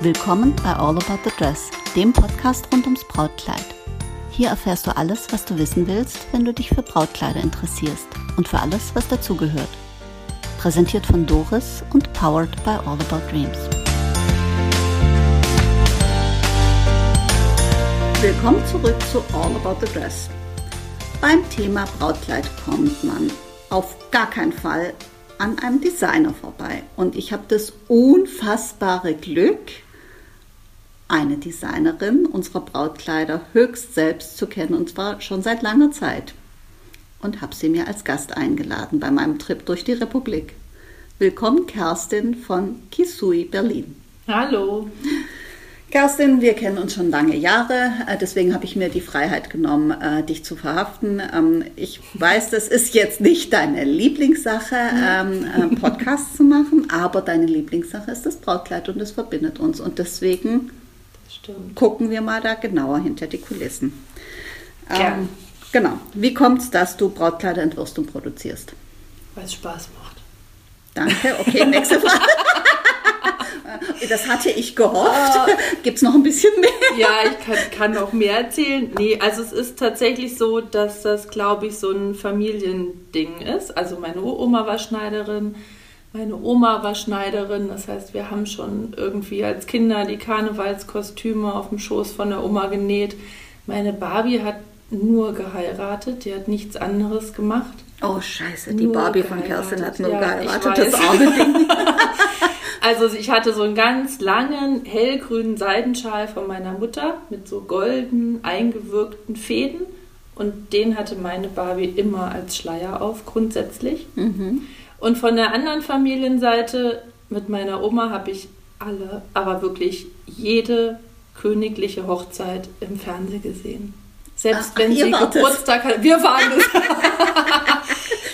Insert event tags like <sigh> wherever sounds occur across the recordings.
Willkommen bei All About the Dress, dem Podcast rund ums Brautkleid. Hier erfährst du alles, was du wissen willst, wenn du dich für Brautkleider interessierst und für alles, was dazugehört. Präsentiert von Doris und powered by All About Dreams. Willkommen zurück zu All About the Dress. Beim Thema Brautkleid kommt man auf gar keinen Fall an einem Designer vorbei. Und ich habe das unfassbare Glück, eine Designerin unserer Brautkleider höchst selbst zu kennen und zwar schon seit langer Zeit. Und habe sie mir als Gast eingeladen bei meinem Trip durch die Republik. Willkommen, Kerstin von Kisui Berlin. Hallo. Kerstin, wir kennen uns schon lange Jahre, äh, deswegen habe ich mir die Freiheit genommen, äh, dich zu verhaften. Ähm, ich weiß, das ist jetzt nicht deine Lieblingssache, ähm, äh, Podcasts zu machen, aber deine Lieblingssache ist das Brautkleid und es verbindet uns. Und deswegen Stimmt. gucken wir mal da genauer hinter die Kulissen. Ähm, genau. Wie kommt es, dass du Brautkleider entwirfst und produzierst? Weil es Spaß macht. Danke. Okay, nächste <laughs> Frage. <laughs> Das hatte ich gehofft. Uh, Gibt es noch ein bisschen mehr? Ja, ich kann, kann noch mehr erzählen. Nee, also es ist tatsächlich so, dass das, glaube ich, so ein Familiending ist. Also meine Oma war Schneiderin, meine Oma war Schneiderin, das heißt, wir haben schon irgendwie als Kinder die Karnevalskostüme auf dem Schoß von der Oma genäht. Meine Barbie hat nur geheiratet, die hat nichts anderes gemacht. Oh Scheiße, die nur Barbie von Kerstin hat nur ja, geheiratet, das arme Ding. <laughs> also ich hatte so einen ganz langen hellgrünen Seidenschal von meiner Mutter mit so golden eingewirkten Fäden und den hatte meine Barbie immer als Schleier auf grundsätzlich. Mhm. Und von der anderen Familienseite mit meiner Oma habe ich alle, aber wirklich jede königliche Hochzeit im Fernsehen gesehen. Selbst ach, wenn ach, sie Geburtstag hat. Wir waren es.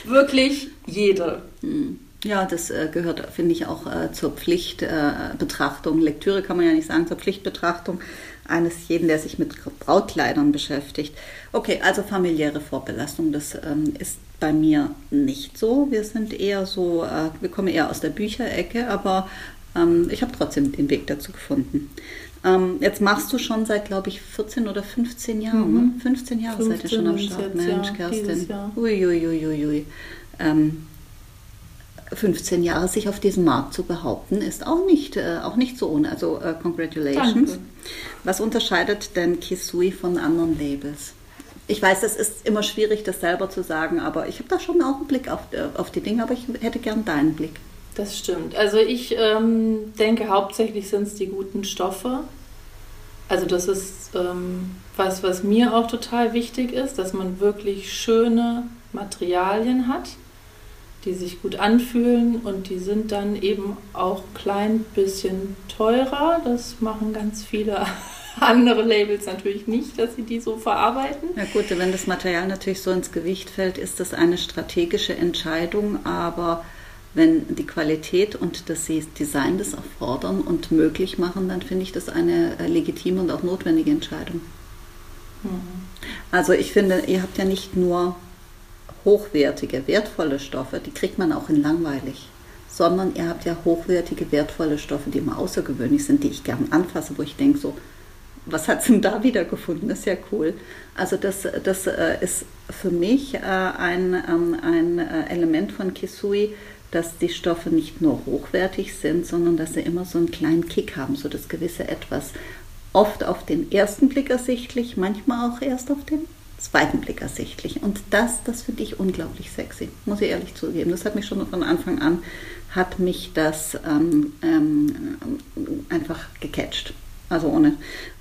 <laughs> wirklich jede. Hm. Ja, das äh, gehört, finde ich, auch äh, zur Pflichtbetrachtung. Äh, Lektüre kann man ja nicht sagen, zur Pflichtbetrachtung eines jeden, der sich mit Brautkleidern beschäftigt. Okay, also familiäre Vorbelastung, das ähm, ist bei mir nicht so. Wir sind eher so, äh, wir kommen eher aus der Bücherecke, aber ähm, ich habe trotzdem den Weg dazu gefunden. Ähm, jetzt machst du schon seit, glaube ich, 14 oder 15 Jahren. Mhm. Ne? 15 Jahre 15 seid ihr schon am Start. Mensch, ja, Kerstin. Uiuiuiui. Ui, ui, ui. Ähm, 15 Jahre sich auf diesem Markt zu behaupten, ist auch nicht, äh, auch nicht so ohne. Also äh, congratulations. Danke. Was unterscheidet denn Kisui von anderen Labels? ich weiß, es ist immer schwierig, das selber zu sagen, aber ich habe da schon auch einen Blick auf, äh, auf die Dinge, aber ich hätte gern deinen Blick. Das stimmt. Also ich ähm, denke, hauptsächlich sind es die guten Stoffe. Also das ist ähm, was, was mir auch total wichtig ist, dass man wirklich schöne Materialien hat, die sich gut anfühlen und die sind dann eben auch klein bisschen teurer. Das machen ganz viele <laughs> andere Labels natürlich nicht, dass sie die so verarbeiten. Ja gut, wenn das Material natürlich so ins Gewicht fällt, ist das eine strategische Entscheidung, aber wenn die Qualität und das Design das erfordern und möglich machen, dann finde ich das eine äh, legitime und auch notwendige Entscheidung. Mhm. Also ich finde, ihr habt ja nicht nur hochwertige, wertvolle Stoffe, die kriegt man auch in langweilig, sondern ihr habt ja hochwertige, wertvolle Stoffe, die immer außergewöhnlich sind, die ich gern anfasse, wo ich denke so, was hat es denn da wieder gefunden? Das ist ja cool. Also das, das äh, ist für mich äh, ein, ähm, ein äh, Element von Kisui, dass die Stoffe nicht nur hochwertig sind, sondern dass sie immer so einen kleinen Kick haben, so das gewisse Etwas. Oft auf den ersten Blick ersichtlich, manchmal auch erst auf den zweiten Blick ersichtlich. Und das, das finde ich unglaublich sexy, muss ich ehrlich zugeben. Das hat mich schon von Anfang an, hat mich das ähm, ähm, einfach gecatcht. Also ohne,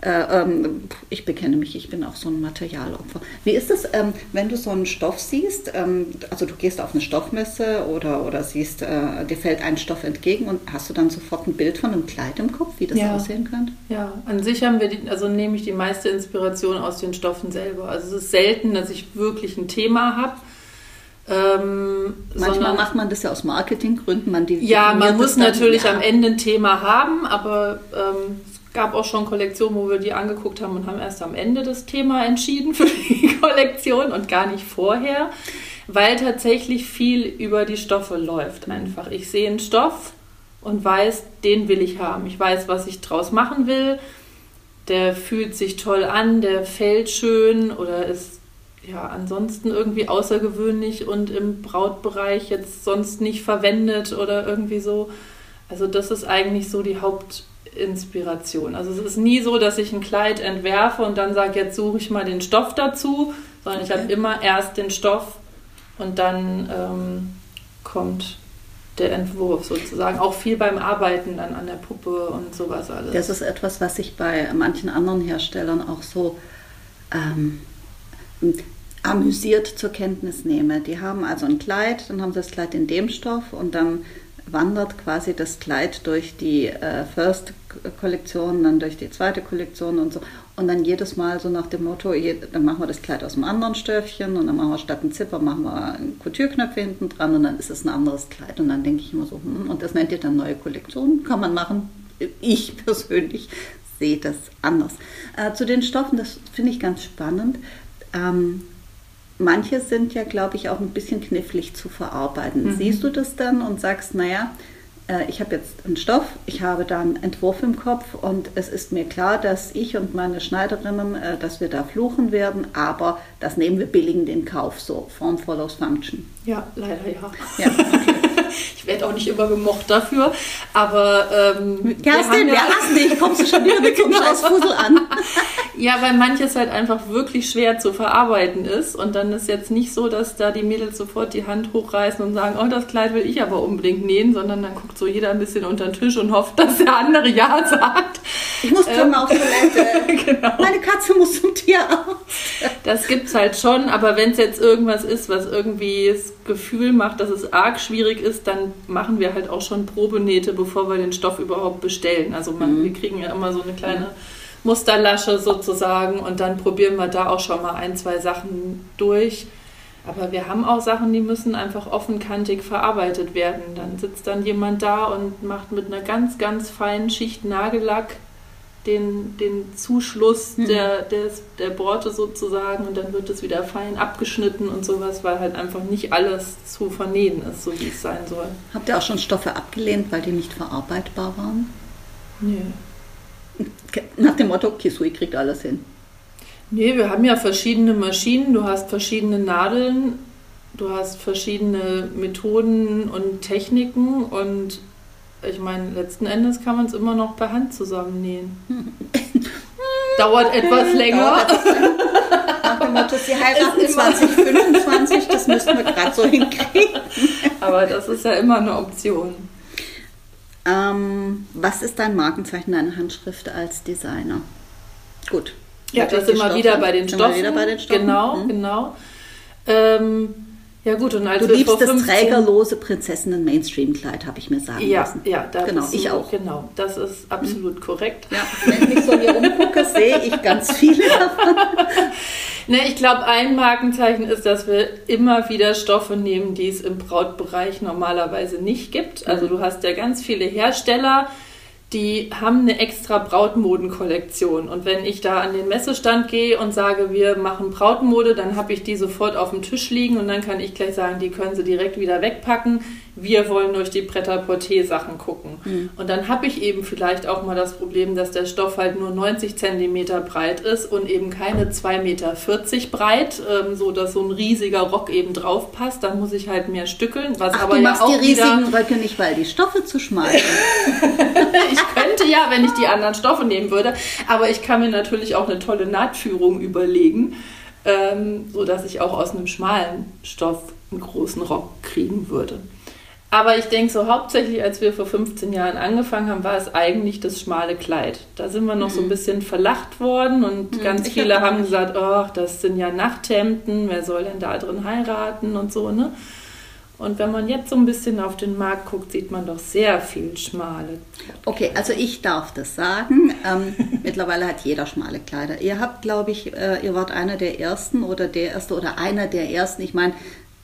äh, ähm, ich bekenne mich, ich bin auch so ein Materialopfer. Wie ist es, ähm, wenn du so einen Stoff siehst, ähm, also du gehst auf eine Stoffmesse oder, oder siehst, äh, dir fällt ein Stoff entgegen und hast du dann sofort ein Bild von einem Kleid im Kopf, wie das ja. aussehen könnte? Ja, an sich haben wir, die, also nehme ich die meiste Inspiration aus den Stoffen selber. Also es ist selten, dass ich wirklich ein Thema habe. Ähm, Manchmal macht man das ja aus Marketinggründen. Man ja, man muss natürlich am Ende ein Thema haben, aber ähm, gab auch schon Kollektionen, wo wir die angeguckt haben und haben erst am Ende das Thema entschieden für die <laughs> Kollektion und gar nicht vorher, weil tatsächlich viel über die Stoffe läuft einfach. Ich sehe einen Stoff und weiß, den will ich haben. Ich weiß, was ich draus machen will. Der fühlt sich toll an, der fällt schön oder ist ja ansonsten irgendwie außergewöhnlich und im Brautbereich jetzt sonst nicht verwendet oder irgendwie so. Also das ist eigentlich so die Hauptinspiration. Also es ist nie so, dass ich ein Kleid entwerfe und dann sage, jetzt suche ich mal den Stoff dazu, sondern okay. ich habe immer erst den Stoff und dann ähm, kommt der Entwurf sozusagen. Auch viel beim Arbeiten dann an der Puppe und sowas alles. Das ist etwas, was ich bei manchen anderen Herstellern auch so ähm, amüsiert zur Kenntnis nehme. Die haben also ein Kleid, dann haben sie das Kleid in dem Stoff und dann wandert quasi das Kleid durch die äh, First-Kollektion, dann durch die zweite Kollektion und so. Und dann jedes Mal so nach dem Motto, dann machen wir das Kleid aus einem anderen Stöffchen und dann machen wir statt einem Zipper, machen wir Couture-Knöpfe hinten dran und dann ist es ein anderes Kleid. Und dann denke ich immer so, hm, und das nennt ihr dann neue Kollektion, kann man machen. Ich persönlich sehe das anders. Äh, zu den Stoffen, das finde ich ganz spannend. Ähm, manche sind ja, glaube ich, auch ein bisschen knifflig zu verarbeiten. Mhm. Siehst du das dann und sagst, naja, äh, ich habe jetzt einen Stoff, ich habe da einen Entwurf im Kopf und es ist mir klar, dass ich und meine Schneiderinnen, äh, dass wir da fluchen werden, aber das nehmen wir billigend in Kauf, so Form follows Function. Ja, leider ja. ja okay. Ich werde auch nicht immer gemocht dafür, aber ähm, Kerstin, wir hassen dich, <laughs> kommst du schon wieder mit so einem scheiß Fusel an. ja, weil manches halt einfach wirklich schwer zu verarbeiten ist und dann ist jetzt nicht so, dass da die Mädels sofort die Hand hochreißen und sagen, oh, das Kleid will ich aber unbedingt nähen, sondern dann guckt so jeder ein bisschen unter den Tisch und hofft, dass der andere Ja sagt. Ich muss ähm, auf Toilette. <laughs> genau. Meine Katze muss zum Tierarzt. Das gibt's halt schon, aber wenn es jetzt irgendwas ist, was irgendwie Gefühl macht, dass es arg schwierig ist, dann machen wir halt auch schon Probenähte, bevor wir den Stoff überhaupt bestellen. Also man, mhm. wir kriegen ja immer so eine kleine Musterlasche sozusagen und dann probieren wir da auch schon mal ein, zwei Sachen durch. Aber wir haben auch Sachen, die müssen einfach offenkantig verarbeitet werden. Dann sitzt dann jemand da und macht mit einer ganz, ganz feinen Schicht Nagellack den, den Zuschluss mhm. der, des, der Borte sozusagen und dann wird es wieder fein abgeschnitten und sowas, weil halt einfach nicht alles zu vernähen ist, so wie es sein soll. Habt ihr auch schon Stoffe abgelehnt, weil die nicht verarbeitbar waren? Nee. Nach dem Motto, Kisui kriegt alles hin. Nee, wir haben ja verschiedene Maschinen, du hast verschiedene Nadeln, du hast verschiedene Methoden und Techniken und ich meine, letzten Endes kann man es immer noch per Hand zusammennähen. <laughs> Dauert etwas länger. <laughs> Nach dem Motto, sie heiraten 2025, das müssen wir gerade so hinkriegen. Aber das ist ja immer eine Option. Ähm, was ist dein Markenzeichen, deine Handschrift als Designer? Gut. Ja, das sind wir wieder bei den Stoffen. Wieder bei den Stoffen. Genau, mhm. genau. Ähm, ja gut, und als du liebst das trägerlose Prinzessinnen-Mainstream-Kleid, habe ich mir sagen ja, lassen. Ja, genau, ich auch. Genau, das ist absolut mhm. korrekt. Ja, wenn ich so hier umgucke, <laughs> sehe ich ganz viele davon. ne, ich glaube, ein Markenzeichen ist, dass wir immer wieder Stoffe nehmen, die es im Brautbereich normalerweise nicht gibt. Also mhm. du hast ja ganz viele Hersteller, die haben eine extra Brautmodenkollektion. Und wenn ich da an den Messestand gehe und sage, wir machen Brautmode, dann habe ich die sofort auf dem Tisch liegen und dann kann ich gleich sagen, die können sie direkt wieder wegpacken. Wir wollen durch die Pret-à-Porter-Sachen gucken. Mhm. Und dann habe ich eben vielleicht auch mal das Problem, dass der Stoff halt nur 90 cm breit ist und eben keine 2,40 Meter breit, ähm, so dass so ein riesiger Rock eben drauf passt. Dann muss ich halt mehr stückeln, was Ach, aber du ja machst auch die riesigen Röcke nicht, weil die Stoffe zu schmal sind. <laughs> <laughs> ich könnte ja, wenn ich die anderen Stoffe nehmen würde, aber ich kann mir natürlich auch eine tolle Nahtführung überlegen, ähm, sodass ich auch aus einem schmalen Stoff einen großen Rock kriegen würde. Aber ich denke so hauptsächlich, als wir vor 15 Jahren angefangen haben, war es eigentlich das schmale Kleid. Da sind wir noch mhm. so ein mhm. bisschen verlacht worden und mhm, ganz viele hab haben gesagt, ach, das sind ja Nachthemden, wer soll denn da drin heiraten und so, ne? Und wenn man jetzt so ein bisschen auf den Markt guckt, sieht man doch sehr viel schmale. Okay, also ich darf das sagen. Ähm, <laughs> mittlerweile hat jeder schmale Kleider. Ihr habt, glaube ich, äh, ihr wart einer der ersten oder der erste oder einer der ersten. Ich meine,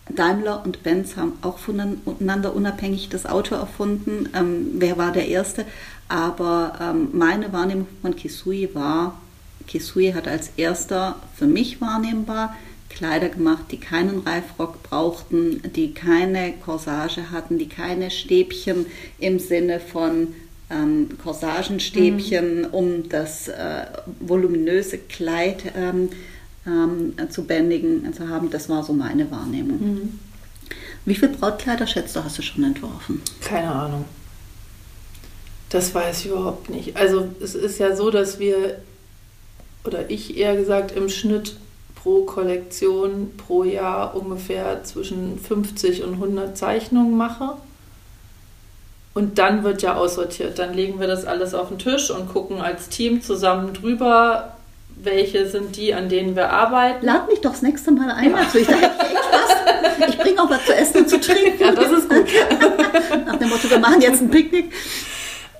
Daimler und Benz haben auch voneinander unabhängig das Auto erfunden. Ähm, wer war der Erste? Aber ähm, meine Wahrnehmung von Kisui war, Kisui hat als erster für mich wahrnehmbar Kleider gemacht, die keinen Reifrock brauchten, die keine Corsage hatten, die keine Stäbchen im Sinne von ähm, Corsagenstäbchen, mhm. um das äh, voluminöse Kleid ähm, ähm, zu bändigen zu haben. Das war so meine Wahrnehmung. Mhm. Wie viele Brautkleider schätzt du, hast du schon entworfen? Keine Ahnung. Das weiß ich überhaupt nicht. Also es ist ja so, dass wir, oder ich eher gesagt, im Schnitt pro Kollektion pro Jahr ungefähr zwischen 50 und 100 Zeichnungen mache. Und dann wird ja aussortiert. Dann legen wir das alles auf den Tisch und gucken als Team zusammen drüber, welche sind die, an denen wir arbeiten. Lad mich doch das nächste Mal ein dazu. Ich, da hätte ich Spaß. Ich bringe auch was zu essen und zu trinken. Ja, das ist gut. <laughs> Nach dem Motto, wir machen jetzt ein Picknick.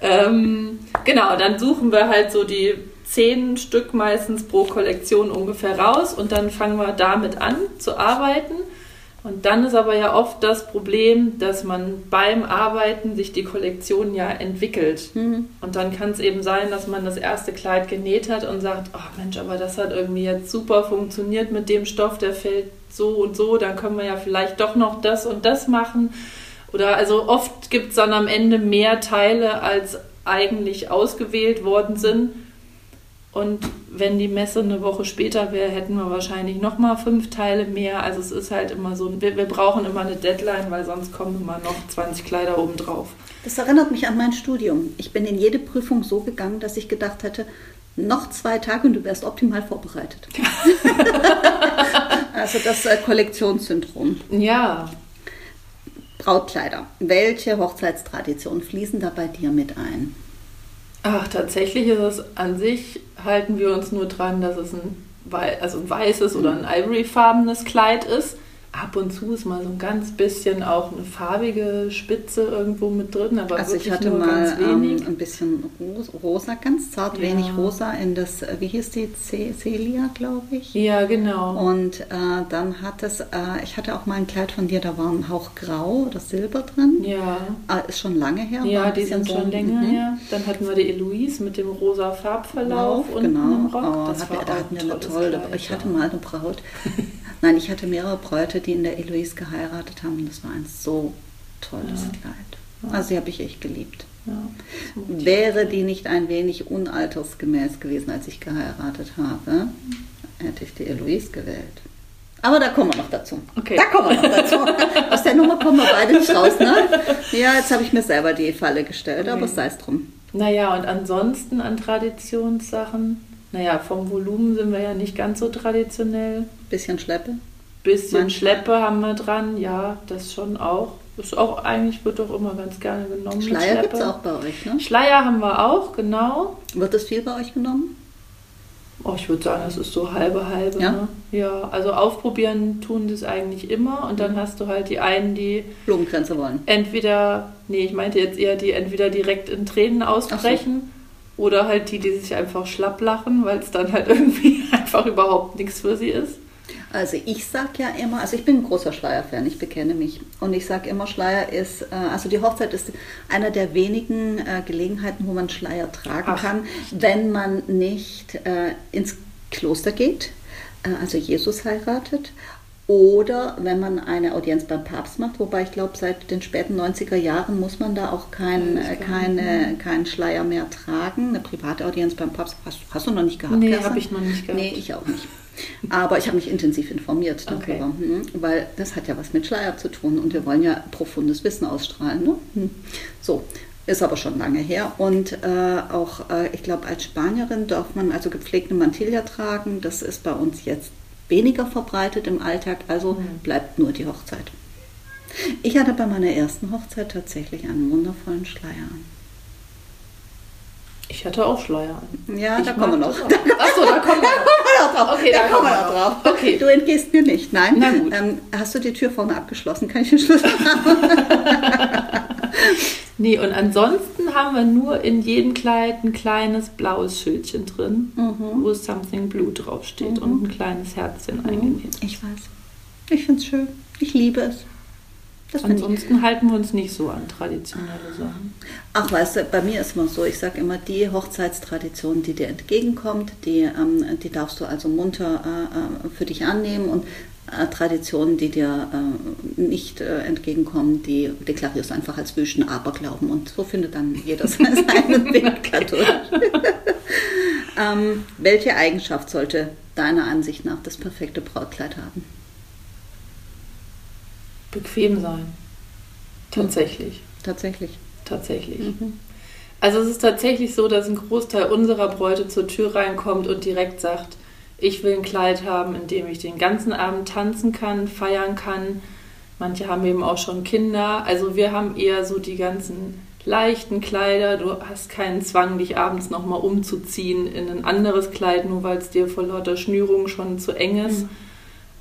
Ähm, genau, dann suchen wir halt so die zehn Stück meistens pro Kollektion ungefähr raus und dann fangen wir damit an zu arbeiten. Und dann ist aber ja oft das Problem, dass man beim Arbeiten sich die Kollektion ja entwickelt. Mhm. Und dann kann es eben sein, dass man das erste Kleid genäht hat und sagt, oh Mensch, aber das hat irgendwie jetzt super funktioniert mit dem Stoff, der fällt so und so, dann können wir ja vielleicht doch noch das und das machen. Oder also oft gibt es dann am Ende mehr Teile, als eigentlich ausgewählt worden sind. Und wenn die Messe eine Woche später wäre, hätten wir wahrscheinlich nochmal fünf Teile mehr. Also es ist halt immer so, wir, wir, brauchen immer eine Deadline, weil sonst kommen immer noch 20 Kleider oben drauf. Das erinnert mich an mein Studium. Ich bin in jede Prüfung so gegangen, dass ich gedacht hätte, noch zwei Tage und du wärst optimal vorbereitet. <laughs> also das äh, Kollektionssyndrom. Ja, Brautkleider. Welche Hochzeitstraditionen fließen da bei dir mit ein? Ach, tatsächlich ist es an sich, halten wir uns nur dran, dass es ein, also ein weißes oder ein ivoryfarbenes Kleid ist ab und zu ist mal so ein ganz bisschen auch eine farbige Spitze irgendwo mit drin, aber also ich hatte mal ähm, ein bisschen rosa, ganz zart, ja. wenig rosa in das, äh, wie hieß die, Celia, glaube ich. Ja, genau. Und äh, dann hat es, äh, ich hatte auch mal ein Kleid von dir, da war ein Hauch grau oder silber drin. Ja. Äh, ist schon lange her. Ja, die sind so schon länger mhm. her. Dann hatten wir die Eloise mit dem rosa Farbverlauf Lauf, unten genau. im Rock. Oh, das hat, war da hatten wir eine tolle, Kleid, ich hatte mal eine Braut. <laughs> Nein, ich hatte mehrere Bräute, die in der Eloise geheiratet haben. Das war ein so tolles ja. Kleid. Also die habe ich echt geliebt. Ja, Wäre die nicht ein wenig unaltersgemäß gewesen, als ich geheiratet habe, hätte ich die Eloise gewählt. Aber da kommen wir noch dazu. Okay. Da kommen wir noch dazu. Aus der Nummer kommen wir beide nicht raus, ne? Ja, jetzt habe ich mir selber die Falle gestellt, okay. aber sei es drum. Naja, und ansonsten an Traditionssachen, naja, vom Volumen sind wir ja nicht ganz so traditionell. Bisschen Schleppe? Bisschen Manchmal. Schleppe haben wir dran, ja, das schon auch. Ist auch eigentlich, wird doch immer ganz gerne genommen. Schleier gibt es auch bei euch, ne? Schleier haben wir auch, genau. Wird das viel bei euch genommen? Oh, ich würde sagen, das ist so halbe halbe. Ja? Ne? ja, also aufprobieren tun das eigentlich immer und dann hast du halt die einen, die Blumengrenze wollen. Entweder, nee, ich meinte jetzt eher, die entweder direkt in Tränen ausbrechen so. oder halt die, die sich einfach schlapp lachen, weil es dann halt <laughs> irgendwie einfach überhaupt nichts für sie ist. Also ich sage ja immer, also ich bin ein großer Schleierfan, ich bekenne mich. Und ich sage immer, Schleier ist, äh, also die Hochzeit ist einer der wenigen äh, Gelegenheiten, wo man Schleier tragen Ach. kann, wenn man nicht äh, ins Kloster geht, also Jesus heiratet. Oder wenn man eine Audienz beim Papst macht, wobei ich glaube, seit den späten 90er Jahren muss man da auch kein, keine, keinen Schleier mehr tragen. Eine private Audienz beim Papst hast, hast du noch nicht gehabt? Nee, habe ich noch nicht gehabt. Nee, ich auch nicht. Aber ich habe mich intensiv informiert darüber, okay. Hm, weil das hat ja was mit Schleier zu tun und wir wollen ja profundes Wissen ausstrahlen. Ne? Hm. So, ist aber schon lange her. Und äh, auch, äh, ich glaube, als Spanierin darf man also gepflegte Mantilla tragen. Das ist bei uns jetzt weniger verbreitet im Alltag, also mhm. bleibt nur die Hochzeit. Ich hatte bei meiner ersten Hochzeit tatsächlich einen wundervollen Schleier ich hatte auch Schleier an. Ja, ich da kommen wir noch. Achso, da <laughs> kommen wir noch drauf. Okay, da, da kommen wir noch drauf. Okay. Du entgehst mir nicht, nein. Na gut. Ähm, hast du die Tür vorne abgeschlossen? Kann ich den Schlüssel <laughs> haben? <laughs> nee, und ansonsten haben wir nur in jedem Kleid ein kleines blaues Schildchen drin, mhm. wo Something Blue draufsteht mhm. und ein kleines Herzchen mhm. eingenäht. Ich weiß. Ich finde es schön. Ich liebe es. Ansonsten halten wir uns nicht so an traditionelle Sachen. Ach, weißt du, bei mir ist immer so, ich sage immer, die Hochzeitstradition, die dir entgegenkommt, die, ähm, die darfst du also munter äh, äh für dich annehmen und äh, Traditionen, die dir äh, nicht äh, entgegenkommen, die deklarierst du einfach als Wüsten Aberglauben und so findet dann jeder <laughs> seinen Weg katholisch. <laughs> ähm, welche Eigenschaft sollte deiner Ansicht nach das perfekte Brautkleid haben? Bequem sein. Tatsächlich. Tatsächlich. Tatsächlich. Mhm. Also es ist tatsächlich so, dass ein Großteil unserer Bräute zur Tür reinkommt und direkt sagt, ich will ein Kleid haben, in dem ich den ganzen Abend tanzen kann, feiern kann. Manche haben eben auch schon Kinder. Also wir haben eher so die ganzen leichten Kleider. Du hast keinen Zwang, dich abends nochmal umzuziehen in ein anderes Kleid, nur weil es dir vor lauter Schnürung schon zu eng ist. Mhm.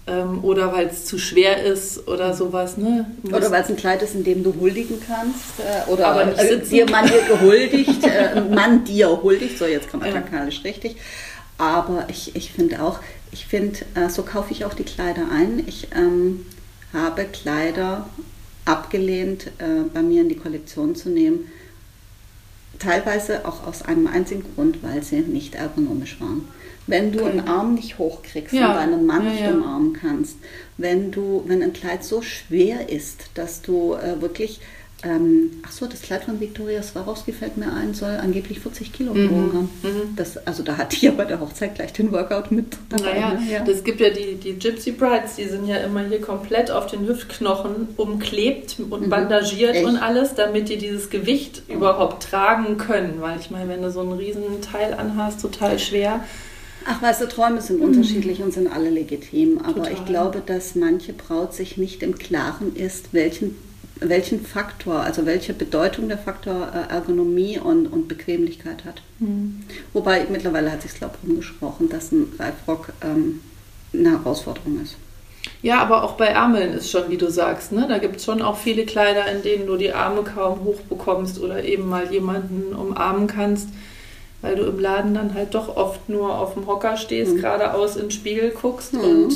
Ähm, oder weil es zu schwer ist oder sowas. Ne? Oder weil es ein Kleid ist, in dem du huldigen kannst. Äh, oder Aber nicht äh, dir man dir gehuldigt, <laughs> äh, man dir huldigt, so jetzt grammatikalisch ja. richtig. Aber ich, ich finde auch, ich finde, äh, so kaufe ich auch die Kleider ein. Ich ähm, habe Kleider abgelehnt, äh, bei mir in die Kollektion zu nehmen. Teilweise auch aus einem einzigen Grund, weil sie nicht ergonomisch waren. Wenn du einen Arm nicht hochkriegst ja. und deinen Mann ja, nicht ja. umarmen kannst, wenn du, wenn ein Kleid so schwer ist, dass du äh, wirklich ähm, ach so, das Kleid von Viktoria Swarovski fällt mir ein, soll angeblich 40 Kilo mhm. gewogen haben. Mhm. Das, also da hatte ich ja bei der Hochzeit gleich den Workout mit dabei. Naja, ne? ja. das gibt ja die, die Gypsy Brides, die sind ja immer hier komplett auf den Hüftknochen umklebt und mhm. bandagiert Echt? und alles, damit die dieses Gewicht oh. überhaupt tragen können. Weil ich meine, wenn du so einen riesen Teil anhast, total schwer. Ach, weißt du, Träume sind mhm. unterschiedlich und sind alle legitim. Aber Total. ich glaube, dass manche Braut sich nicht im Klaren ist, welchen welchen Faktor, also welche Bedeutung der Faktor äh, Ergonomie und, und Bequemlichkeit hat. Mhm. Wobei mittlerweile hat sich, glaube ich, rumgesprochen, dass ein Reifrock ähm, eine Herausforderung ist. Ja, aber auch bei Ärmeln ist schon, wie du sagst, ne? da gibt es schon auch viele Kleider, in denen du die Arme kaum hochbekommst oder eben mal jemanden umarmen kannst, weil du im Laden dann halt doch oft nur auf dem Hocker stehst, mhm. geradeaus in den Spiegel guckst mhm. und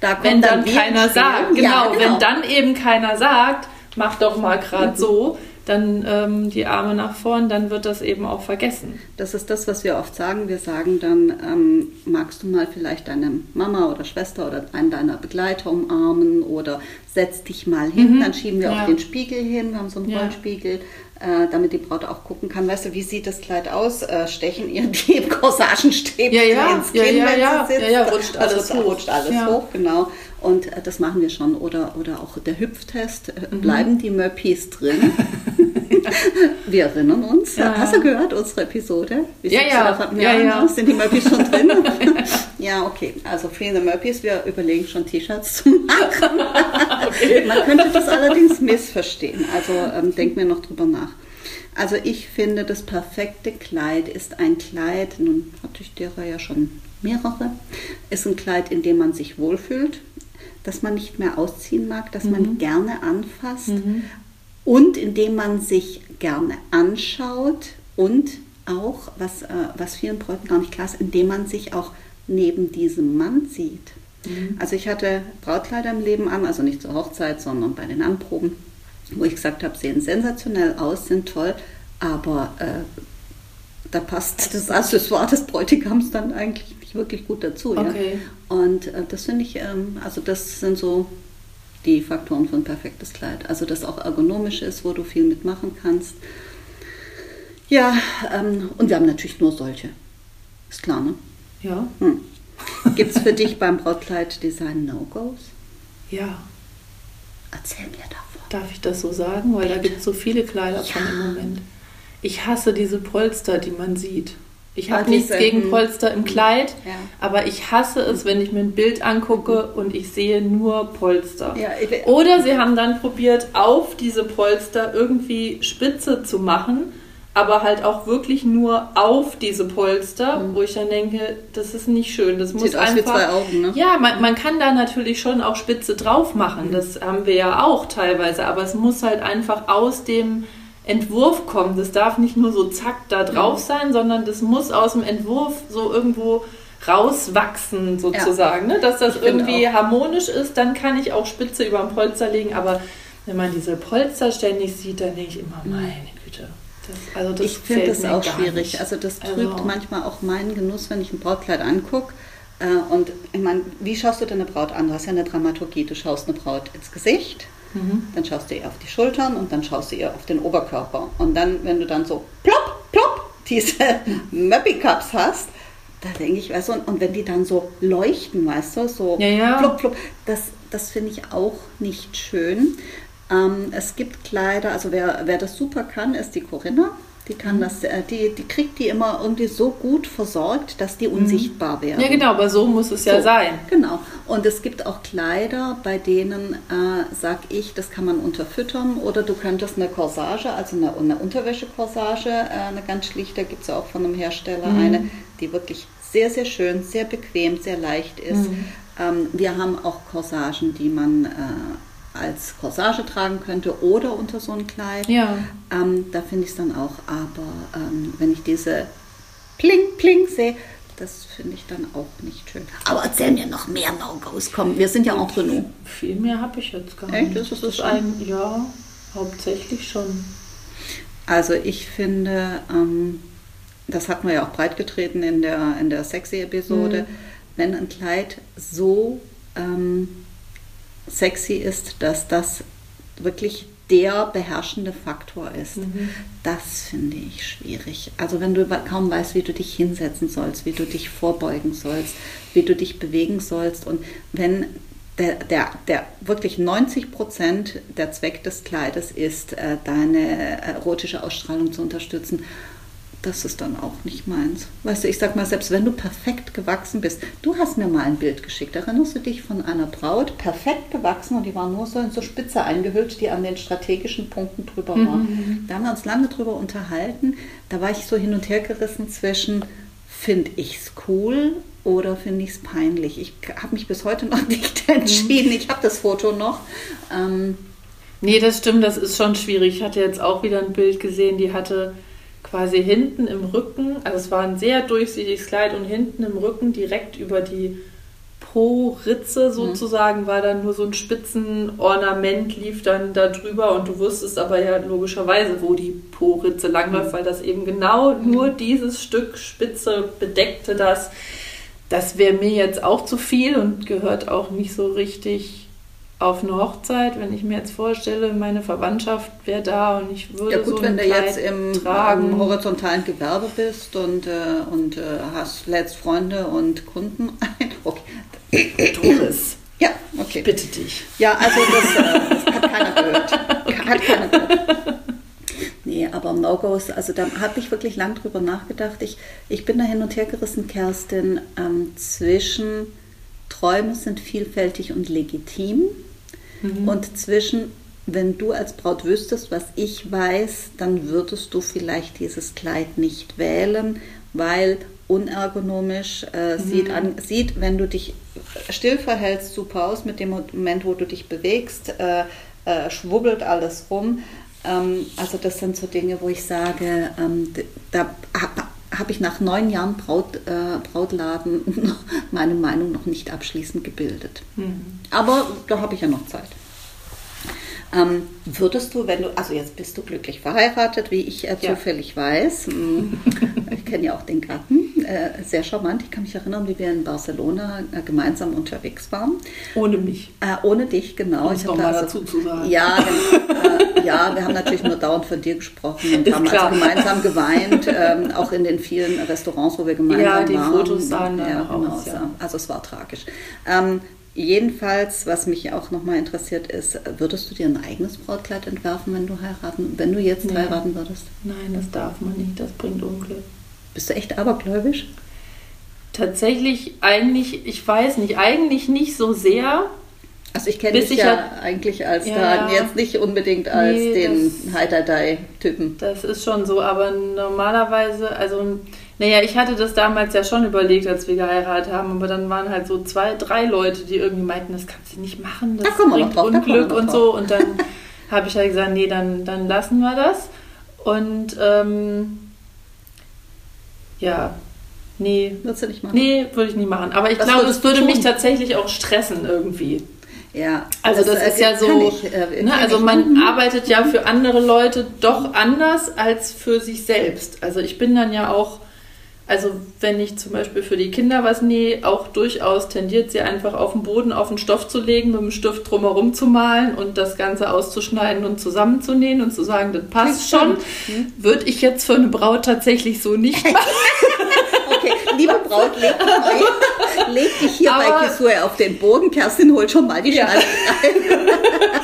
da wenn dann, dann keiner sagt, genau, ja, genau, wenn dann eben keiner sagt, mach doch mal gerade mhm. so, dann ähm, die Arme nach vorn, dann wird das eben auch vergessen. Das ist das, was wir oft sagen. Wir sagen dann, ähm, magst du mal vielleicht deine Mama oder Schwester oder einen deiner Begleiter umarmen oder setz dich mal hin, mhm. dann schieben wir ja. auch den Spiegel hin, wir haben so einen ja. Rollspiegel, äh, damit die Braut auch gucken kann, weißt du, wie sieht das Kleid aus? Äh, stechen ihr die <laughs> Corsagenstäbe ja, ja, ins Kinn, ja, ja, ja, ja, ja, rutscht also alles also, hoch. Rutscht alles ja. hoch, genau. Und äh, das machen wir schon. Oder, oder auch der Hüpftest. Mhm. Bleiben die Murphys drin? <laughs> <laughs> wir erinnern uns. Ja. Hast du gehört, unsere Episode? Wie ja, ja. Ja, ja. Sind die Murphys schon drin? <laughs> ja, okay. Also Free the Murphys, wir überlegen schon T-Shirts zu machen. okay. Man könnte das allerdings missverstehen. Also ähm, denken wir noch drüber nach. Also ich finde, das perfekte Kleid ist ein Kleid, nun hatte ich derer ja schon mehrere, ist ein Kleid, in dem man sich wohlfühlt, das man nicht mehr ausziehen mag, das mhm. man gerne anfasst mhm. Und in dem man sich gerne anschaut und auch, was, äh, was vielen Bräuten gar nicht klar ist, indem man sich auch neben diesem Mann sieht. Mhm. Also ich hatte Brautkleider im Leben an, also nicht zur Hochzeit, sondern bei den Anproben, wo ich gesagt habe, sehen sensationell aus, sind toll, aber äh, da passt das Accessoire des Bräutigams dann eigentlich nicht wirklich gut dazu. Okay. Ja? Und äh, das finde ich, ähm, also das sind so die Faktoren von perfektes Kleid. Also das auch ergonomisch ist, wo du viel mitmachen kannst. Ja, ähm, und wir haben natürlich nur solche. Ist klar, ne? Ja. Hm. Gibt es für dich beim Brautkleid-Design No-Gos? Ja. Erzähl mir davon. Darf ich das so sagen? Weil da gibt es so viele Kleider ja. von im Moment. Ich hasse diese Polster, die man sieht. Ich habe nichts gegen Polster im Kleid, ja. aber ich hasse es, wenn ich mir ein Bild angucke und ich sehe nur Polster. Ja, Oder sie haben dann probiert, auf diese Polster irgendwie Spitze zu machen, aber halt auch wirklich nur auf diese Polster, mhm. wo ich dann denke, das ist nicht schön. Das Sieht muss aus einfach. Wie zwei Augen, ne? Ja, man, man kann da natürlich schon auch Spitze drauf machen. Mhm. Das haben wir ja auch teilweise, aber es muss halt einfach aus dem Entwurf kommt. Das darf nicht nur so zack da drauf sein, sondern das muss aus dem Entwurf so irgendwo rauswachsen sozusagen, ja. ne? dass das ich irgendwie harmonisch ist. Dann kann ich auch Spitze über dem Polster legen, aber wenn man diese Polster ständig sieht, dann denke ich immer, Mhm. meine Güte. Das, also das ich finde das auch schwierig. nicht. Also das trübt Also- manchmal auch meinen Genuss, wenn ich ein Brautkleid angucke. Äh, und ich meine, wie schaust du denn eine Braut an? Du hast ja eine Dramaturgie. Du schaust eine Braut ins Gesicht, Mhm. dann schaust du ihr auf die Schultern und dann schaust du ihr auf den Oberkörper. Und dann, wenn du dann so plopp, plopp diese <laughs> Möppi-Cups hast, da denke ich, weißt du, und, und wenn die dann so leuchten, weißt du, so Ja, ja. plopp, plopp, das, das finde ich auch nicht schön. Ähm, es gibt Kleider, also wer, wer das super kann, ist die Corinna. Die Mhm. kann das, äh, die, die kriegt die immer irgendwie so gut versorgt, dass die unsichtbar werden. Mhm. Ja, genau, aber so muss es ja So, sein. Genau. Und es gibt auch Kleider, bei denen äh, sag ich, das kann man unterfüttern oder du könntest eine Corsage, also eine, eine Unterwäsche-Corsage, äh, eine ganz schlichte, gibt es auch von einem Hersteller Mhm. eine, die wirklich sehr, sehr schön, sehr bequem, sehr leicht ist. Mhm. Ähm, wir haben auch Corsagen, die man äh, als Corsage tragen könnte oder unter so ein Kleid. Ja. Ähm, da finde ich es dann auch. Aber ähm, wenn ich diese Pling, Pling sehe, das finde ich dann auch nicht schön. Aber erzähl mir noch mehr No-Gos. Komm, wir sind ja auch genug. Viel mehr habe ich jetzt gar Echt? nicht. Ist es das schon? ein, ja, hauptsächlich schon. Also ich finde, ähm, das hatten wir ja auch breitgetreten in der, in der Sexy-Episode, Mhm. wenn ein Kleid so ähm, sexy ist, dass das wirklich der beherrschende Faktor ist. Mhm. Das finde ich schwierig. Also wenn du kaum weißt, wie du dich hinsetzen sollst, wie du dich vorbeugen sollst, wie du dich bewegen sollst und wenn der, der, der wirklich 90 Prozent der Zweck des Kleides ist, äh, deine erotische Ausstrahlung zu unterstützen, das ist dann auch nicht meins. Weißt du, ich sag mal, selbst wenn du perfekt gewachsen bist, du hast mir mal ein Bild geschickt, erinnerst du dich von einer Braut, perfekt gewachsen und die war nur so in so Spitze eingehüllt, die an den strategischen Punkten drüber war. Da haben wir uns lange drüber unterhalten. Da war ich so hin und her gerissen zwischen, finde ich es cool oder finde ich es peinlich. Ich habe mich bis heute noch <laughs> nicht entschieden. Ich habe das Foto noch. Ähm, Nee, das stimmt, das ist schon schwierig. Ich hatte jetzt auch wieder ein Bild gesehen, die hatte quasi hinten im Rücken, also es war ein sehr durchsichtiges Kleid und hinten im Rücken direkt über die Po-Ritze sozusagen war dann nur so ein Spitzenornament, lief dann da drüber und du wusstest aber ja logischerweise, wo die Po-Ritze langläuft, weil das eben genau nur dieses Stück Spitze bedeckte das. Das wäre mir jetzt auch zu viel und gehört auch nicht so richtig auf eine Hochzeit, wenn ich mir jetzt vorstelle, meine Verwandtschaft wäre da und ich würde ja gut, so wenn du jetzt im, im horizontalen Gewerbe bist und, äh, und äh, hast, lädst Freunde und Kunden <laughs> ein. Okay. Doris, Ja, okay. bitte dich. Ja, also das, äh, das hat keiner gehört. Hat keiner gehört. Nee, aber No-Gos, also da habe ich wirklich lang drüber nachgedacht. Ich, ich bin da hin und her gerissen, Kerstin, ähm, zwischen Träume sind vielfältig und legitim und zwischen, wenn du als Braut wüsstest, was ich weiß, dann würdest du vielleicht dieses Kleid nicht wählen, weil unergonomisch äh, sieht, an, sieht, wenn du dich still verhältst, super aus. Mit dem Moment, wo du dich bewegst, äh, äh, schwubbelt alles rum. Ähm, also das sind so Dinge, wo ich sage, ähm, da habe hab ich nach neun Jahren Braut, äh, Brautladen <laughs> meine Meinung noch nicht abschließend gebildet. Aber da habe ich ja noch Zeit. Ähm, würdest du, wenn du, also jetzt bist du glücklich verheiratet, wie ich äh, Ja. zufällig weiß, mm, ich kenne ja auch den Gatten, äh, sehr charmant. Ich kann mich erinnern, wie wir in Barcelona äh, gemeinsam unterwegs waren. Ohne mich. Äh, ohne dich, genau. Um Ich noch mal da dazu zu sagen. Ja, genau. äh, ja, wir haben natürlich nur dauernd von dir gesprochen und Ist haben klar. also gemeinsam geweint, ähm, auch in den vielen Restaurants, wo wir gemeinsam Ja, die waren. Fotos sahen ja, genau, aus, ja. Also es war tragisch. Ähm, jedenfalls, was mich auch nochmal interessiert ist, würdest du dir ein eigenes Brautkleid entwerfen, wenn du heiraten, wenn du jetzt Nee. heiraten würdest? Nein, das darf man nicht, das bringt Unglück. Bist du echt abergläubisch? Tatsächlich eigentlich, ich weiß nicht, eigentlich nicht so sehr. Also ich kenne dich ich ja halt- eigentlich als Ja. da jetzt nicht unbedingt als Nee, den Heiterdei-Typen. Das ist schon so, aber normalerweise, also, naja, ich hatte das damals ja schon überlegt, als wir geheiratet haben, aber dann waren halt so zwei, drei Leute, die irgendwie meinten, das kannst du nicht machen, das Da bringt drauf, da Unglück noch und so. Und dann <laughs> habe ich halt gesagt, nee, dann, dann lassen wir das. Und ähm, ja, nee, Würdest du nicht machen? nee, würde ich nie machen. Aber ich Was glaube, es würde du mich tun? tatsächlich auch stressen irgendwie. Ja, Also das, äh, ist ja so, ich, äh, ne, also man Mhm. arbeitet ja für andere Leute doch anders als für sich selbst. Also ich bin dann ja auch, also wenn ich zum Beispiel für die Kinder was nähe, auch durchaus tendiert sie einfach auf den Boden auf den Stoff zu legen, mit dem Stift drumherum zu malen und das Ganze auszuschneiden und zusammenzunähen und zu sagen, das passt Klingt schon. spannend. Würde ich jetzt für eine Braut tatsächlich so nicht <laughs> machen. Okay, liebe Braut, leg dich, mal, leg dich hier bei Aber- Kisue auf den Boden. Kerstin holt schon mal die Ja. Schneide rein. <laughs>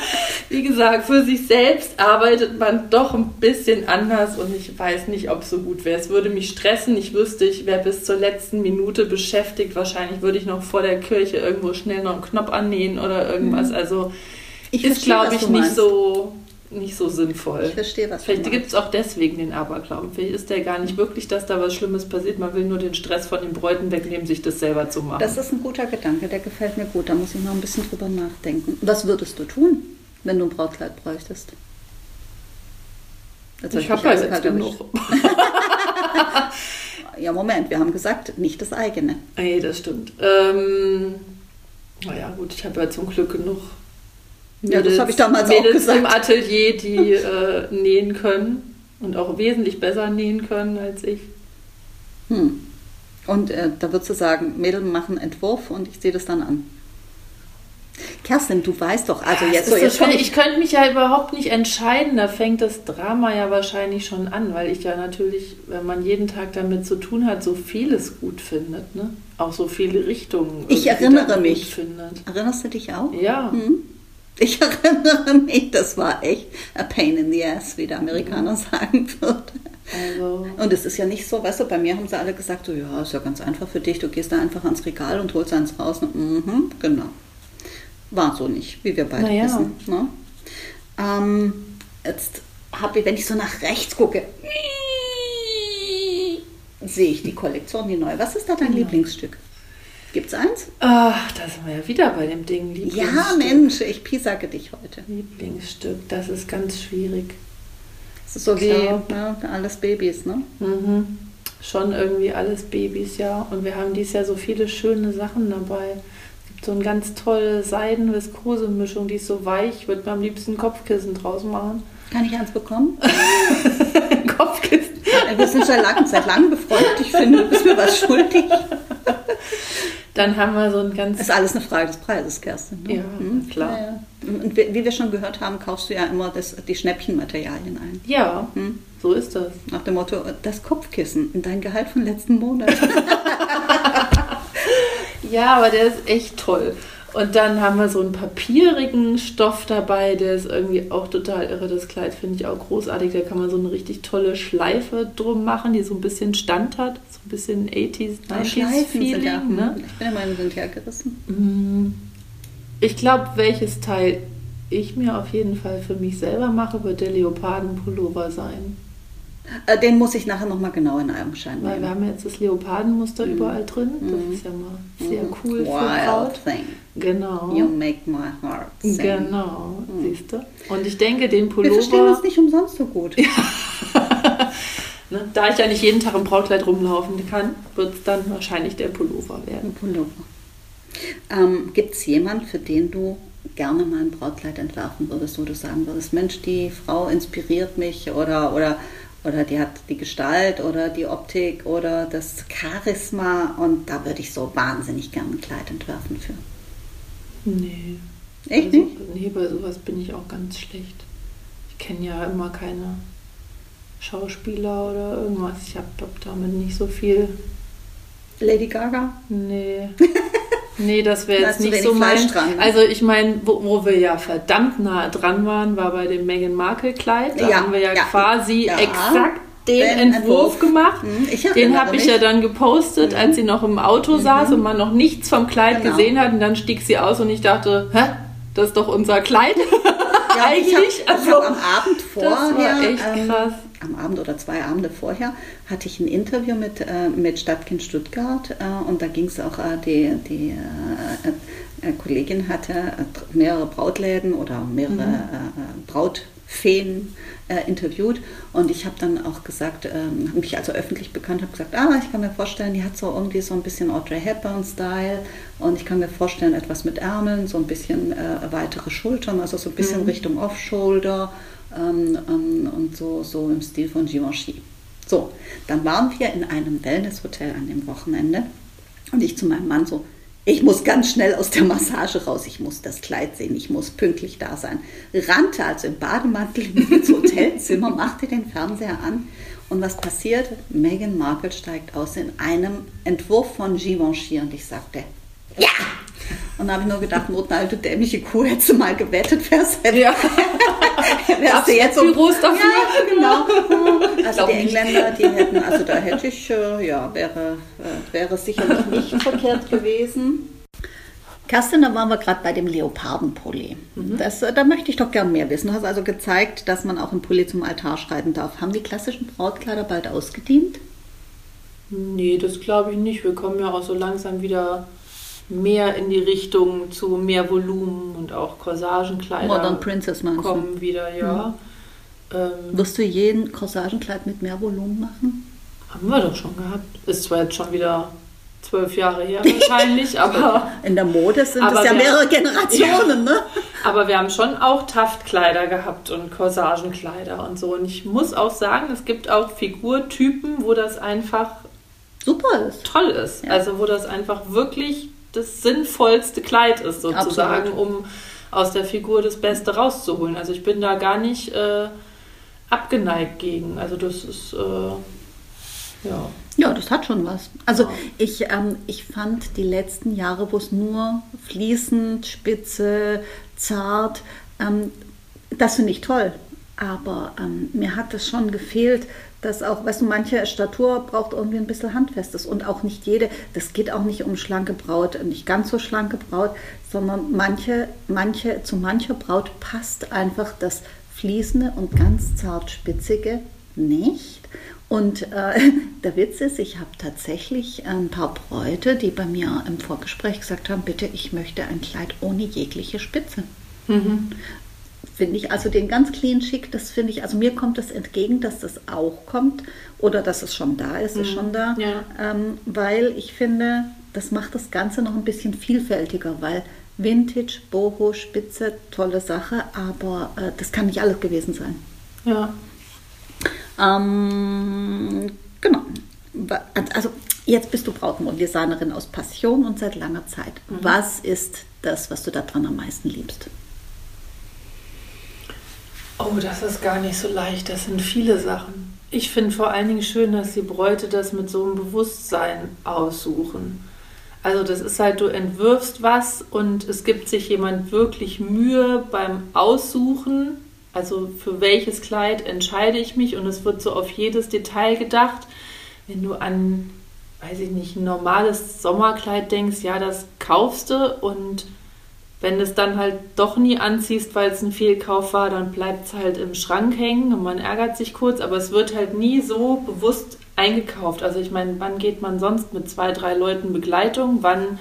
Wie gesagt, für sich selbst arbeitet man doch ein bisschen anders und ich weiß nicht, ob es so gut wäre. Es würde mich stressen. Ich wüsste, ich wäre bis zur letzten Minute beschäftigt. Wahrscheinlich würde ich noch vor der Kirche irgendwo schnell noch einen Knopf annähen oder irgendwas. Also Mhm. Ich ist, glaube ich, nicht so, nicht so sinnvoll. Ich verstehe, was Vielleicht gibt es auch deswegen den Aberglauben. Vielleicht ist der gar nicht wirklich, dass da was Schlimmes passiert. Man will nur den Stress von den Bräuten wegnehmen, sich das selber zu machen. Das ist ein guter Gedanke, der gefällt mir gut. Da muss ich noch ein bisschen drüber nachdenken. Was würdest du tun, wenn du ein Brautkleid bräuchtest? Jetzt ich hab habe ja erwischt. genug. <laughs> Ja, Moment, wir haben gesagt, nicht das eigene. Ey, das stimmt. Ähm, naja, gut, ich habe ja zum Glück genug. Ja, das habe ich damals auch Mädels gesagt. im Atelier, die <laughs> äh, nähen können und auch wesentlich besser nähen können als ich. Hm. Und äh, da würdest du sagen, Mädel machen Entwurf und ich sehe das dann an. Kerstin, du weißt doch, also jetzt so, jetzt ich könnte mich ja überhaupt nicht entscheiden. Da fängt das Drama ja wahrscheinlich schon an, weil ich ja natürlich, wenn man jeden Tag damit zu tun hat, so vieles gut findet. Ne? Auch so viele Richtungen. Ich erinnere mich. Erinnerst du dich auch? Ja. Hm? Ich <laughs> erinnere mich, das war echt a pain in the ass, wie der Amerikaner sagen würde. Also, Und es ist ja nicht so, weißt du, bei mir haben sie alle gesagt, so, ja, ist ja ganz einfach für dich, du gehst da einfach ans Regal und holst eins raus. Und, mhm, genau. War so nicht, wie wir beide Na ja. wissen. Ne? Ähm, jetzt habe ich, wenn ich so nach rechts gucke, sehe ich die Kollektion, die neue. Was ist da dein Genau. Lieblingsstück? Gibt's eins? ach, da sind wir ja wieder bei dem Ding. Ja, Lieblingsstück. Mensch, ich piesacke dich heute. Lieblingsstück, das ist ganz schwierig. Das ist so wie Klar. ne, alles Babys, ne? Mhm. Schon irgendwie alles Babys, ja. Und wir haben dieses Jahr so viele schöne Sachen dabei. So eine ganz tolle Seiden-Viskose-Mischung, die ist so weich. Ich würde mir am liebsten ein Kopfkissen draus machen. Kann ich eins bekommen? <laughs> Kopfkissen? Wir sind seit langem, seit langem befreundet. Ich finde, du bist mir was schuldig. Dann haben wir so ein ganz. Ist alles eine Frage des Preises, Kerstin. Ne? Ja, klar. Ja, ja. Und wie wir schon gehört haben, kaufst du ja immer das, die Schnäppchenmaterialien ein. Ja, Hm? so ist das. Nach dem Motto, das Kopfkissen in dein Gehalt von letzten Monat. <laughs> Ja, aber der ist echt toll. Und dann haben wir so einen papierigen Stoff dabei, der ist irgendwie auch total irre. Das Kleid finde ich auch großartig. Da kann man so eine richtig tolle Schleife drum machen, die so ein bisschen Stand hat. So ein bisschen 80s, 90s Schleifen Feeling. sind ja, ne? Ich bin immer hin und her gerissen. Mm. Ich glaube, welches Teil ich mir auf jeden Fall für mich selber mache, wird der Leopardenpullover sein. Äh, Den muss ich nachher nochmal genau in Augenschein Weil wir nehmen. haben jetzt das Leopardenmuster überall drin. Das ist ja mal sehr cool für Wild Braut. thing. Genau. You make my heart sing. Genau, siehst du. Und ich denke, den Wir verstehen Pullover, uns nicht umsonst so gut. <laughs> ne, da ich ja nicht jeden Tag im Brautkleid rumlaufen kann, wird es dann wahrscheinlich der Pullover werden. Ein Pullover. Ähm, Gibt es jemanden, für den du gerne mal ein Brautkleid entwerfen würdest, wo du sagen würdest, Mensch, die Frau inspiriert mich oder, oder, oder die hat die Gestalt oder die Optik oder das Charisma und da würde ich so wahnsinnig gerne ein Kleid entwerfen für. Nee. Echt also, nicht? Nee, bei sowas bin ich auch ganz schlecht. Ich kenne ja immer keine Schauspieler oder irgendwas. Ich habe hab damit nicht so viel. Lady Gaga? Nee. <laughs> Nee, das wäre jetzt nicht so mein. Dran, ne? Also ich meine, wo, wo wir ja verdammt nah dran waren, war bei dem Meghan Markle Kleid. Da Ja, haben wir ja, ja. quasi Ja. exakt den, Den Entwurf, Entwurf. gemacht. Hm, ich Den habe ich ja dann gepostet, als sie noch im Auto saß und man noch nichts vom Kleid Genau. gesehen hat. Und dann stieg sie aus und ich dachte, hä? Das ist doch unser Kleid. Ja, ich <laughs> Eigentlich. habe also, hab am Abend das war vorher, echt ähm, krass. Am Abend oder zwei Abende vorher, hatte ich ein Interview mit, äh, mit Stadtkind Stuttgart äh, und da ging es auch, äh, die, die äh, äh, Kollegin hatte äh, mehrere Brautläden oder mehrere Mhm. Feen äh, interviewt und ich habe dann auch gesagt, ähm, habe mich also öffentlich bekannt, habe gesagt, ah, ich kann mir vorstellen, die hat so irgendwie so ein bisschen Audrey Hepburn-Style und ich kann mir vorstellen, etwas mit Ärmeln, so ein bisschen weitere Schultern, also so ein bisschen mhm. Richtung Off-Shoulder ähm, ähm, und so, so im Stil von Givenchy. So, dann waren wir in einem Wellnesshotel an dem Wochenende und ich zu meinem Mann so, ich muss ganz schnell aus der Massage raus, ich muss das Kleid sehen, ich muss pünktlich da sein. Rannte also im Bademantel <laughs> ins Hotelzimmer, machte den Fernseher an und was passiert? Meghan Markle steigt aus in einem Entwurf von Givenchy und ich sagte, ja! Und da habe ich nur gedacht, Notnal, du dämliche Kuh, hättest du mal gewettet, wärst ja. <laughs> wärst du jetzt so groß dafür. Ja, genau. Also die Engländer, die hätten, also da hätte ich, äh, ja, wäre, äh, wäre sicherlich nicht <laughs> verkehrt gewesen. Kerstin, da waren wir gerade bei dem Leopardenpulli. Mhm. Das, äh, da möchte ich doch gern mehr wissen. Du hast also gezeigt, dass man auch im Pulli zum Altar schreiten darf. Haben die klassischen Brautkleider bald ausgedient? Nee, das glaube ich nicht. Wir kommen ja auch so langsam wieder mehr in die Richtung zu mehr Volumen und auch Corsagenkleider Modern Princess meinst kommen du? wieder, ja. Mhm. Ähm, Wirst du jeden Corsagenkleid mit mehr Volumen machen? Haben wir doch schon gehabt. Ist zwar jetzt schon wieder zwölf Jahre her <laughs> wahrscheinlich, <laughs> aber... In der Mode sind es ja mehrere Generationen, ja, ne? Aber wir haben schon auch Taftkleider gehabt und Corsagenkleider und so. Und ich muss auch sagen, es gibt auch Figurtypen, wo das einfach super ist. Toll ist. Ja. Also wo das einfach wirklich das sinnvollste Kleid ist, sozusagen, Absolut. um aus der Figur das Beste rauszuholen. Also ich bin da gar nicht äh, abgeneigt gegen. Also das ist äh, ja. Ja, das hat schon was. Also ja. ich, ähm, ich fand die letzten Jahre, wo es nur fließend, spitze, zart, ähm, das finde ich toll. Aber ähm, mir hat es schon gefehlt, dass auch, weißt du, manche Statur braucht irgendwie ein bisschen Handfestes und auch nicht jede, das geht auch nicht um schlanke Braut, nicht ganz so schlanke Braut, sondern manche, manche, zu mancher Braut passt einfach das fließende und ganz zart spitzige nicht. Und äh, <laughs> der Witz ist, ich habe tatsächlich ein paar Bräute, die bei mir im Vorgespräch gesagt haben, bitte, ich möchte ein Kleid ohne jegliche Spitze. Mhm finde ich. Also den ganz clean schick, das finde ich, also mir kommt das entgegen, dass das auch kommt oder dass es schon da ist, ist mhm. schon da, ja. ähm, weil ich finde, das macht das Ganze noch ein bisschen vielfältiger, weil Vintage, Boho, Spitze, tolle Sache, aber äh, das kann nicht alles gewesen sein. Ja. Ähm, genau. Also jetzt bist du Brautmodedesignerin aus Passion und seit langer Zeit. Mhm. Was ist das, was du daran am meisten liebst? Oh, das ist gar nicht so leicht. Das sind viele Sachen. Ich finde vor allen Dingen schön, dass die Bräute das mit so einem Bewusstsein aussuchen. Also das ist halt, du entwirfst was und es gibt sich jemand wirklich Mühe beim Aussuchen. Also für welches Kleid entscheide ich mich und es wird so auf jedes Detail gedacht. Wenn du an, weiß ich nicht, ein normales Sommerkleid denkst, ja, das kaufst du und wenn du es dann halt doch nie anziehst, weil es ein Fehlkauf war, dann bleibt es halt im Schrank hängen und man ärgert sich kurz, aber es wird halt nie so bewusst eingekauft. Also ich meine, wann geht man sonst mit zwei, drei Leuten Begleitung? Wann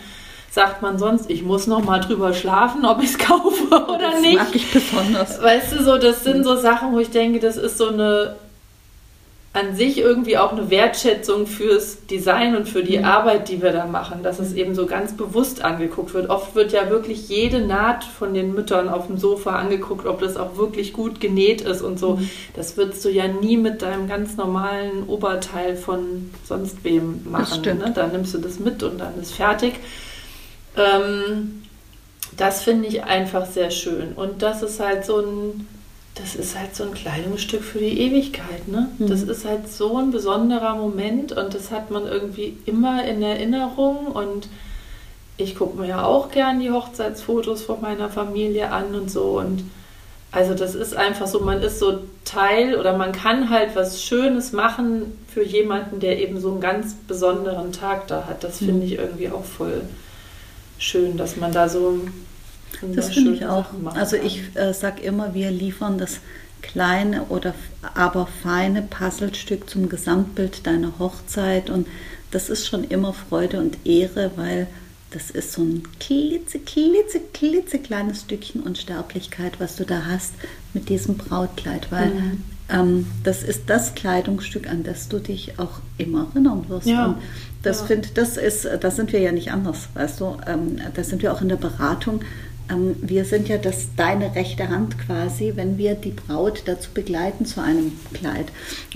sagt man sonst, ich muss noch mal drüber schlafen, ob ich es <laughs> kaufe oder das nicht? Das mag ich besonders. Weißt du, so das sind so Sachen, wo ich denke, das ist so eine an sich irgendwie auch eine Wertschätzung fürs Design und für die mhm. Arbeit, die wir da machen, dass es eben so ganz bewusst angeguckt wird. Oft wird ja wirklich jede Naht von den Müttern auf dem Sofa angeguckt, ob das auch wirklich gut genäht ist und so. Mhm. Das würdest du ja nie mit deinem ganz normalen Oberteil von sonst wem machen. Ne? Dann nimmst du das mit und dann ist fertig. Ähm, das finde ich einfach sehr schön. Und das ist halt so ein das ist halt so ein Kleidungsstück für die Ewigkeit. Ne? Mhm. Das ist halt so ein besonderer Moment und das hat man irgendwie immer in Erinnerung. Und ich gucke mir ja auch gern die Hochzeitsfotos von meiner Familie an und so. Und also das ist einfach so, man ist so Teil oder man kann halt was Schönes machen für jemanden, der eben so einen ganz besonderen Tag da hat. Das finde mhm. ich irgendwie auch voll schön, dass man da so das finde ich auch. Also ich äh, sage immer, wir liefern das kleine oder aber feine Puzzlestück zum Gesamtbild deiner Hochzeit und das ist schon immer Freude und Ehre, weil das ist so ein klitze, klitze, klitze kleines Stückchen Unsterblichkeit, was du da hast mit diesem Brautkleid, weil mhm. ähm, das ist das Kleidungsstück, an das du dich auch immer erinnern wirst. Ja. Und das ja. finde, das ist, da sind wir ja nicht anders, weißt du. Ähm, da sind wir auch in der Beratung. Ähm, wir sind ja das deine rechte Hand quasi, wenn wir die Braut dazu begleiten zu einem Kleid.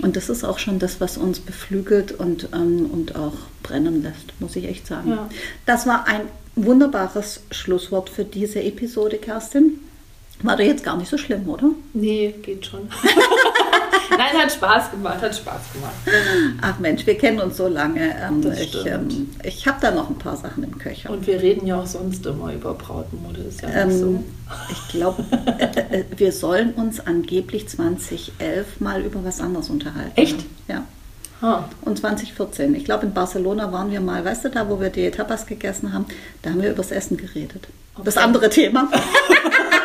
Und das ist auch schon das, was uns beflügelt und, ähm, und auch brennen lässt, muss ich echt sagen. Ja. Das war ein wunderbares Schlusswort für diese Episode, Kerstin. War doch jetzt gar nicht so schlimm, oder? Nee, geht schon. <laughs> <laughs> Nein, hat Spaß gemacht, hat Spaß gemacht. Ach Mensch, wir kennen uns so lange. Ähm, ich ähm, ich habe da noch ein paar Sachen im Köcher. Und wir reden ja auch sonst immer über Brautmode, ist ja ähm, so. Ich glaube, <laughs> äh, äh, wir sollen uns angeblich 2011 mal über was anderes unterhalten. Echt? Ja. Huh. Und 2014. Ich glaube, in Barcelona waren wir mal, weißt du, da, wo wir die Tapas gegessen haben, da haben wir über das Essen geredet. Okay. Das andere Thema. <laughs>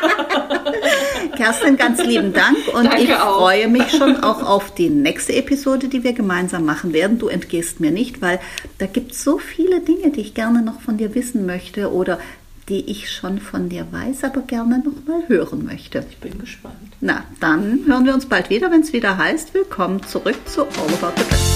Kerstin, ganz lieben Dank und Danke ich auch. freue mich schon auch auf die nächste Episode, die wir gemeinsam machen werden. Du entgehst mir nicht, weil da gibt es so viele Dinge, die ich gerne noch von dir wissen möchte oder die ich schon von dir weiß, aber gerne noch mal hören möchte. Ich bin gespannt. Na, dann hören wir uns bald wieder, wenn es wieder heißt, willkommen zurück zu All About the Dress.